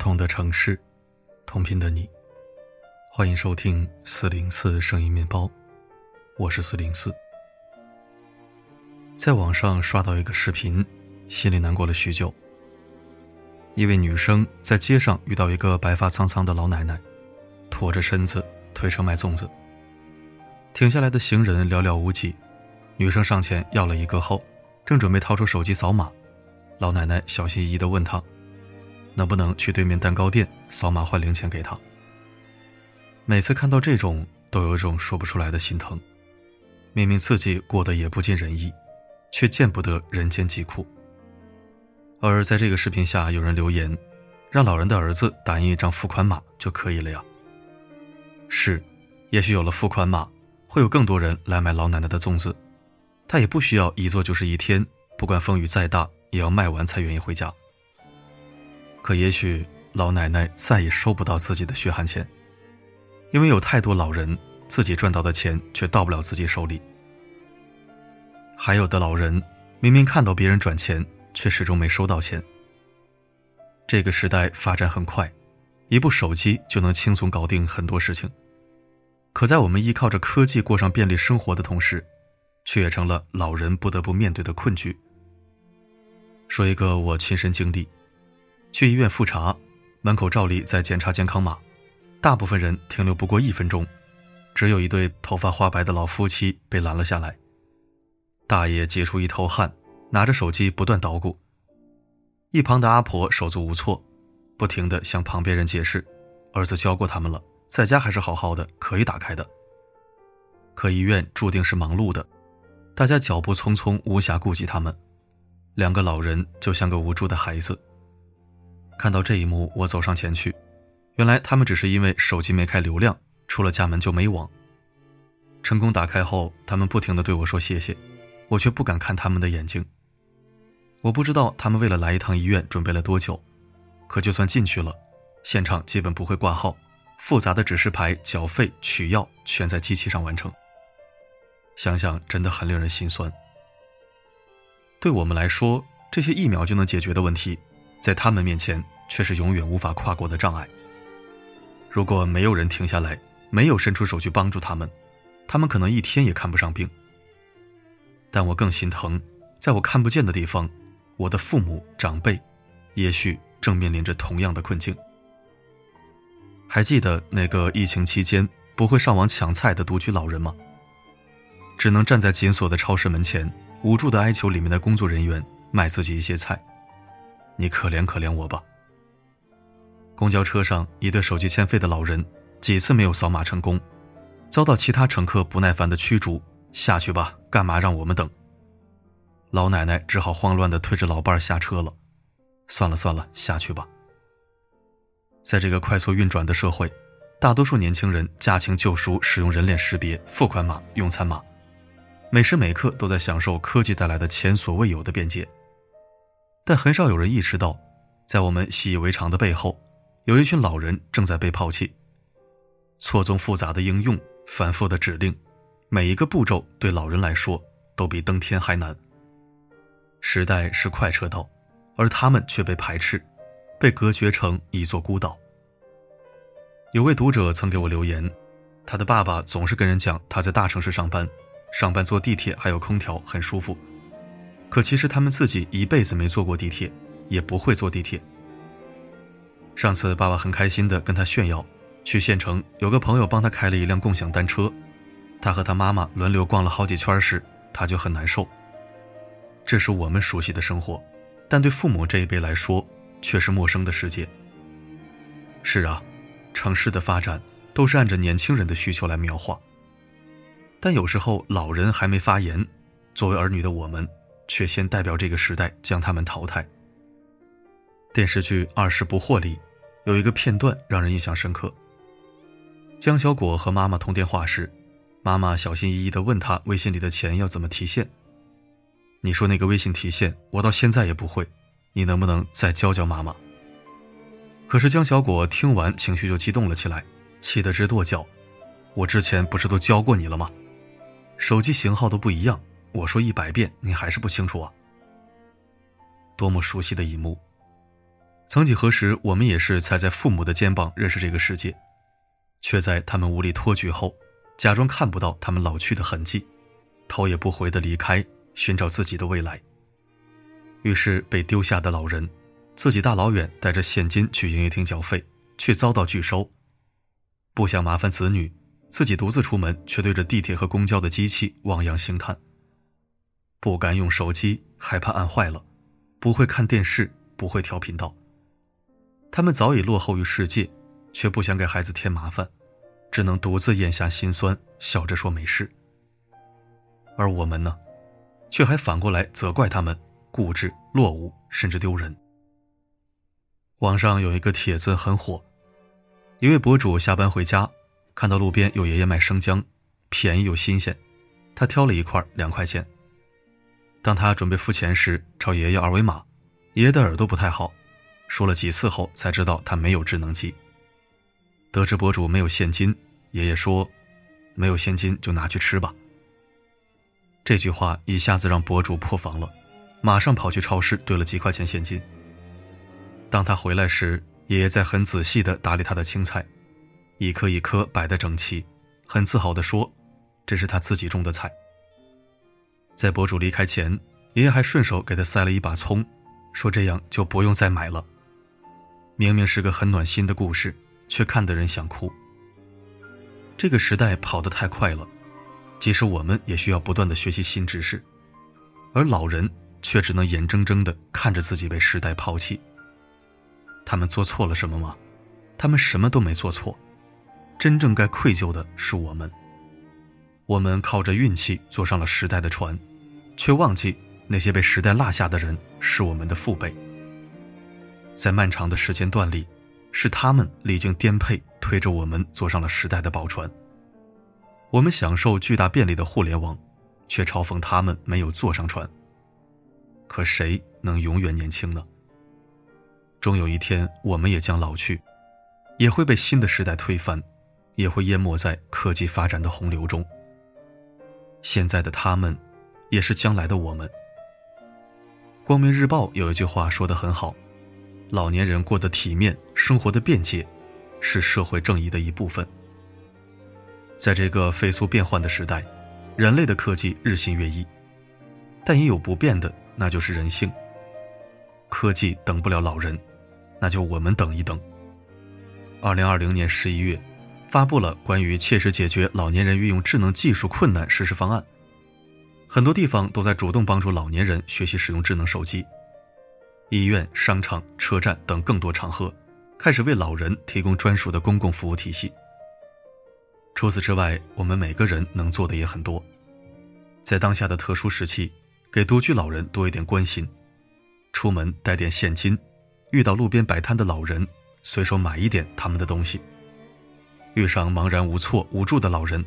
不同的城市，同频的你，欢迎收听四零四声音面包，我是四零四。在网上刷到一个视频，心里难过了许久。一位女生在街上遇到一个白发苍苍的老奶奶，驼着身子推车卖粽子。停下来的行人寥寥无几，女生上前要了一个后，正准备掏出手机扫码，老奶奶小心翼翼地问她。能不能去对面蛋糕店扫码换零钱给他？每次看到这种，都有一种说不出来的心疼。明明自己过得也不尽人意，却见不得人间疾苦。而在这个视频下，有人留言，让老人的儿子打印一张付款码就可以了呀。是，也许有了付款码，会有更多人来买老奶奶的粽子，他也不需要一坐就是一天，不管风雨再大，也要卖完才愿意回家。可也许老奶奶再也收不到自己的血汗钱，因为有太多老人自己赚到的钱却到不了自己手里。还有的老人明明看到别人转钱，却始终没收到钱。这个时代发展很快，一部手机就能轻松搞定很多事情。可在我们依靠着科技过上便利生活的同时，却也成了老人不得不面对的困局。说一个我亲身经历。去医院复查，门口照例在检查健康码，大部分人停留不过一分钟，只有一对头发花白的老夫妻被拦了下来。大爷急出一头汗，拿着手机不断捣鼓，一旁的阿婆手足无措，不停地向旁边人解释，儿子教过他们了，在家还是好好的，可以打开的。可医院注定是忙碌的，大家脚步匆匆，无暇顾及他们，两个老人就像个无助的孩子。看到这一幕，我走上前去。原来他们只是因为手机没开流量，出了家门就没网。成功打开后，他们不停地对我说谢谢，我却不敢看他们的眼睛。我不知道他们为了来一趟医院准备了多久，可就算进去了，现场基本不会挂号，复杂的指示牌、缴费、取药全在机器上完成。想想真的很令人心酸。对我们来说，这些一秒就能解决的问题。在他们面前，却是永远无法跨过的障碍。如果没有人停下来，没有伸出手去帮助他们，他们可能一天也看不上病。但我更心疼，在我看不见的地方，我的父母长辈，也许正面临着同样的困境。还记得那个疫情期间不会上网抢菜的独居老人吗？只能站在紧锁的超市门前，无助的哀求里面的工作人员卖自己一些菜。你可怜可怜我吧。公交车上，一对手机欠费的老人几次没有扫码成功，遭到其他乘客不耐烦的驱逐。下去吧，干嘛让我们等？老奶奶只好慌乱的推着老伴下车了。算了算了，下去吧。在这个快速运转的社会，大多数年轻人驾轻就熟，使用人脸识别、付款码、用餐码，每时每刻都在享受科技带来的前所未有的便捷。但很少有人意识到，在我们习以为常的背后，有一群老人正在被抛弃。错综复杂的应用，反复的指令，每一个步骤对老人来说都比登天还难。时代是快车道，而他们却被排斥，被隔绝成一座孤岛。有位读者曾给我留言，他的爸爸总是跟人讲他在大城市上班，上班坐地铁还有空调很舒服。可其实他们自己一辈子没坐过地铁，也不会坐地铁。上次爸爸很开心的跟他炫耀，去县城有个朋友帮他开了一辆共享单车，他和他妈妈轮流逛了好几圈时，他就很难受。这是我们熟悉的生活，但对父母这一辈来说却是陌生的世界。是啊，城市的发展都是按着年轻人的需求来描画，但有时候老人还没发言，作为儿女的我们。却先代表这个时代将他们淘汰。电视剧《二十不惑》里有一个片段让人印象深刻。江小果和妈妈通电话时，妈妈小心翼翼地问他微信里的钱要怎么提现。你说那个微信提现，我到现在也不会，你能不能再教教妈妈？可是江小果听完情绪就激动了起来，气得直跺脚。我之前不是都教过你了吗？手机型号都不一样。我说一百遍，你还是不清楚啊！多么熟悉的一幕，曾几何时，我们也是踩在父母的肩膀认识这个世界，却在他们无力托举后，假装看不到他们老去的痕迹，头也不回的离开，寻找自己的未来。于是被丢下的老人，自己大老远带着现金去营业厅缴费，却遭到拒收。不想麻烦子女，自己独自出门，却对着地铁和公交的机器望洋兴叹。不敢用手机，害怕按坏了；不会看电视，不会调频道。他们早已落后于世界，却不想给孩子添麻烦，只能独自咽下心酸，笑着说没事。而我们呢，却还反过来责怪他们固执、落伍，甚至丢人。网上有一个帖子很火，一位博主下班回家，看到路边有爷爷卖生姜，便宜又新鲜，他挑了一块两块钱。当他准备付钱时，朝爷爷二维码，爷爷的耳朵不太好。说了几次后，才知道他没有智能机。得知博主没有现金，爷爷说：“没有现金就拿去吃吧。”这句话一下子让博主破防了，马上跑去超市兑了几块钱现金。当他回来时，爷爷在很仔细地打理他的青菜，一颗一颗摆得整齐，很自豪地说：“这是他自己种的菜。”在博主离开前，爷爷还顺手给他塞了一把葱，说：“这样就不用再买了。”明明是个很暖心的故事，却看得人想哭。这个时代跑得太快了，即使我们也需要不断的学习新知识，而老人却只能眼睁睁的看着自己被时代抛弃。他们做错了什么吗？他们什么都没做错，真正该愧疚的是我们。我们靠着运气坐上了时代的船，却忘记那些被时代落下的人是我们的父辈。在漫长的时间段里，是他们历经颠沛，推着我们坐上了时代的宝船。我们享受巨大便利的互联网，却嘲讽他们没有坐上船。可谁能永远年轻呢？终有一天，我们也将老去，也会被新的时代推翻，也会淹没在科技发展的洪流中。现在的他们，也是将来的我们。光明日报有一句话说得很好。老年人过得体面，生活的便捷，是社会正义的一部分。在这个飞速变换的时代，人类的科技日新月异，但也有不变的，那就是人性。科技等不了老人，那就我们等一等。二零二零年十一月，发布了关于切实解决老年人运用智能技术困难实施方案，很多地方都在主动帮助老年人学习使用智能手机。医院、商场、车站等更多场合，开始为老人提供专属的公共服务体系。除此之外，我们每个人能做的也很多。在当下的特殊时期，给独居老人多一点关心，出门带点现金，遇到路边摆摊的老人，随手买一点他们的东西。遇上茫然无措、无助的老人，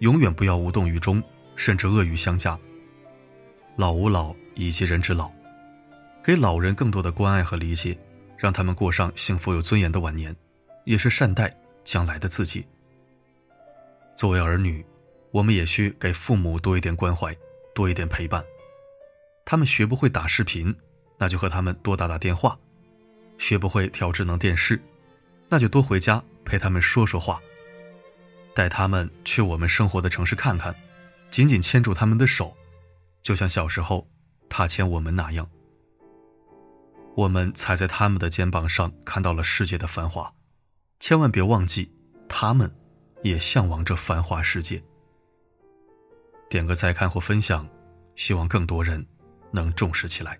永远不要无动于衷，甚至恶语相加。老吾老以及人之老。给老人更多的关爱和理解，让他们过上幸福有尊严的晚年，也是善待将来的自己。作为儿女，我们也需给父母多一点关怀，多一点陪伴。他们学不会打视频，那就和他们多打打电话；学不会调智能电视，那就多回家陪他们说说话。带他们去我们生活的城市看看，紧紧牵住他们的手，就像小时候他牵我们那样。我们踩在他们的肩膀上，看到了世界的繁华，千万别忘记，他们也向往着繁华世界。点个再看或分享，希望更多人能重视起来。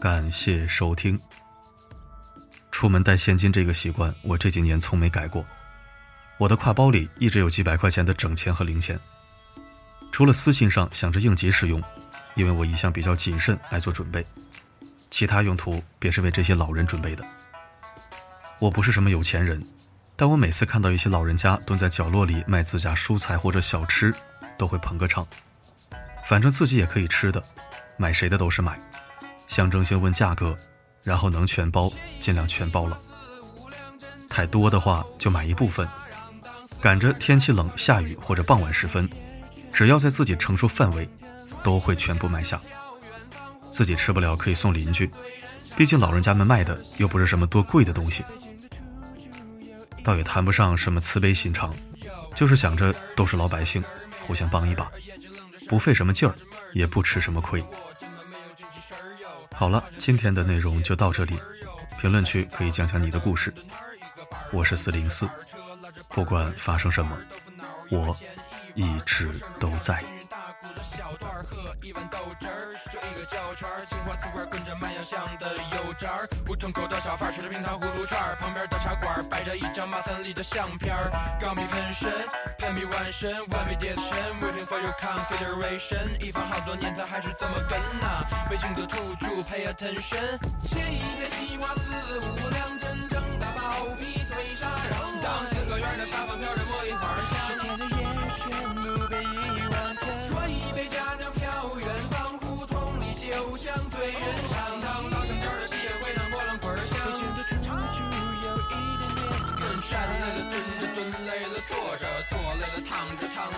感谢收听。出门带现金这个习惯，我这几年从没改过。我的挎包里一直有几百块钱的整钱和零钱，除了私信上想着应急使用，因为我一向比较谨慎，爱做准备，其他用途便是为这些老人准备的。我不是什么有钱人，但我每次看到一些老人家蹲在角落里卖自家蔬菜或者小吃，都会捧个场。反正自己也可以吃的，买谁的都是买，象征性问价格，然后能全包尽量全包了。太多的话就买一部分，赶着天气冷、下雨或者傍晚时分，只要在自己承受范围，都会全部买下。自己吃不了可以送邻居，毕竟老人家们卖的又不是什么多贵的东西。倒也谈不上什么慈悲心肠，就是想着都是老百姓，互相帮一把，不费什么劲儿，也不吃什么亏。好了，今天的内容就到这里，评论区可以讲讲你的故事。我是四零四，不管发生什么，我一直都在。一碗豆汁儿，就一个胶圈儿，青花瓷罐跟着卖洋香的油渣儿。胡同口的小贩吃着冰糖葫芦串儿，旁边的茶馆摆着一张马三立的相片儿。钢笔喷身，喷笔完身，完美叠身，waiting for your consideration。一放好多年，他还是这么跟呐。北京的土著，pay attention。切一片西瓜，四五两，真正的包皮脆沙瓤。当四合院的茶房飘着茉莉花香。夏天的夜全部被遗忘。说一杯佳酿。就像醉人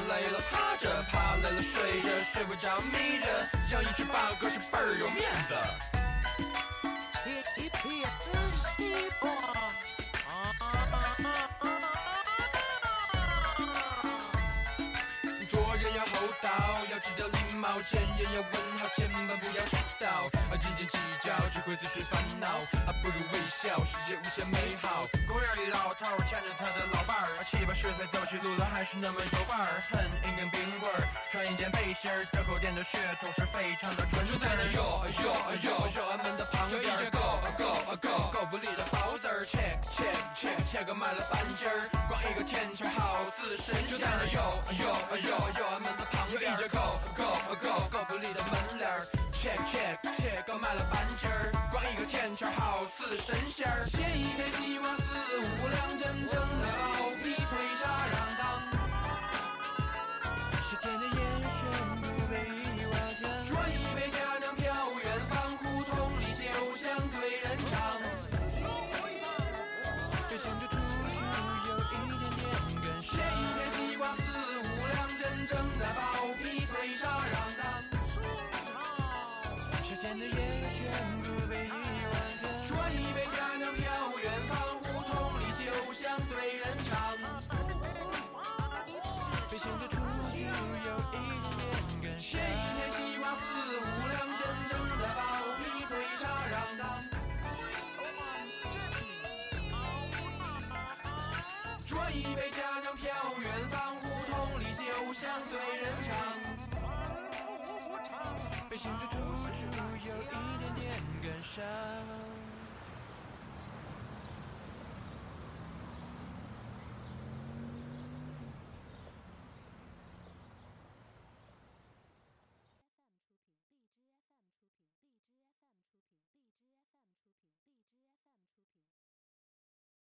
累了趴着，趴累了睡着，睡不着眯着，养一只八哥是倍儿有面子。做人要厚道，要知得礼貌，见人要问好，千万不要迟到。斤斤计较只会自寻烦恼，啊，不如微笑，世界无限美好。公园里老头牵着他的老伴儿，七八十岁走起路来还是那么有范儿。哼，一根冰棍儿，穿一件背心儿，这口店的血统是非常的纯正。就在那哟哟哟哟俺们的旁边，一个 go go go go 不离的包子儿，切切切切个卖了半斤儿，光一个甜圈好似神仙。就在那哟哟哟。有俺们的旁边，一只狗狗狗狗不理的门脸儿切切切刚卖了半斤儿，光一个甜圈好似神仙儿。写一篇希望一杯佳酿飘远方，胡同里酒香醉人肠。北京的土著有一点点感伤。